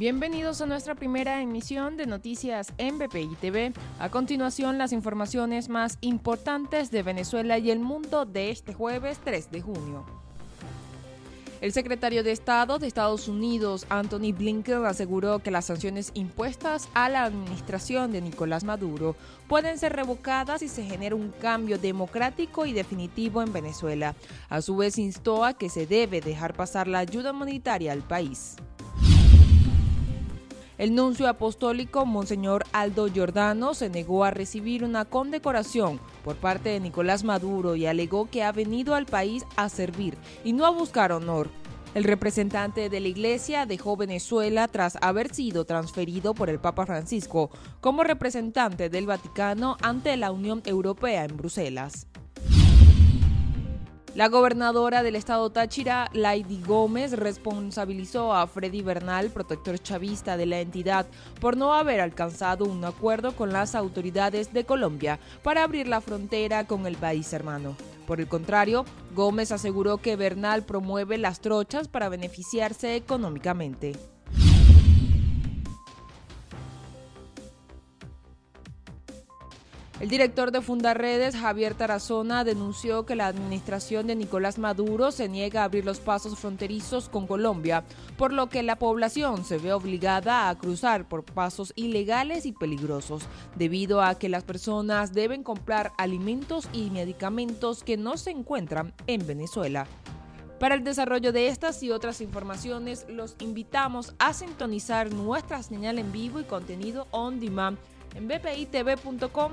Bienvenidos a nuestra primera emisión de noticias en BPI TV. A continuación, las informaciones más importantes de Venezuela y el mundo de este jueves 3 de junio. El secretario de Estado de Estados Unidos, Anthony Blinken, aseguró que las sanciones impuestas a la administración de Nicolás Maduro pueden ser revocadas si se genera un cambio democrático y definitivo en Venezuela. A su vez, instó a que se debe dejar pasar la ayuda humanitaria al país. El nuncio apostólico Monseñor Aldo Giordano se negó a recibir una condecoración por parte de Nicolás Maduro y alegó que ha venido al país a servir y no a buscar honor. El representante de la Iglesia dejó Venezuela tras haber sido transferido por el Papa Francisco como representante del Vaticano ante la Unión Europea en Bruselas. La gobernadora del estado Táchira, Lady Gómez, responsabilizó a Freddy Bernal, protector chavista de la entidad, por no haber alcanzado un acuerdo con las autoridades de Colombia para abrir la frontera con el país hermano. Por el contrario, Gómez aseguró que Bernal promueve las trochas para beneficiarse económicamente. El director de Fundarredes, Javier Tarazona, denunció que la administración de Nicolás Maduro se niega a abrir los pasos fronterizos con Colombia, por lo que la población se ve obligada a cruzar por pasos ilegales y peligrosos, debido a que las personas deben comprar alimentos y medicamentos que no se encuentran en Venezuela. Para el desarrollo de estas y otras informaciones, los invitamos a sintonizar nuestra señal en vivo y contenido on demand en bpitv.com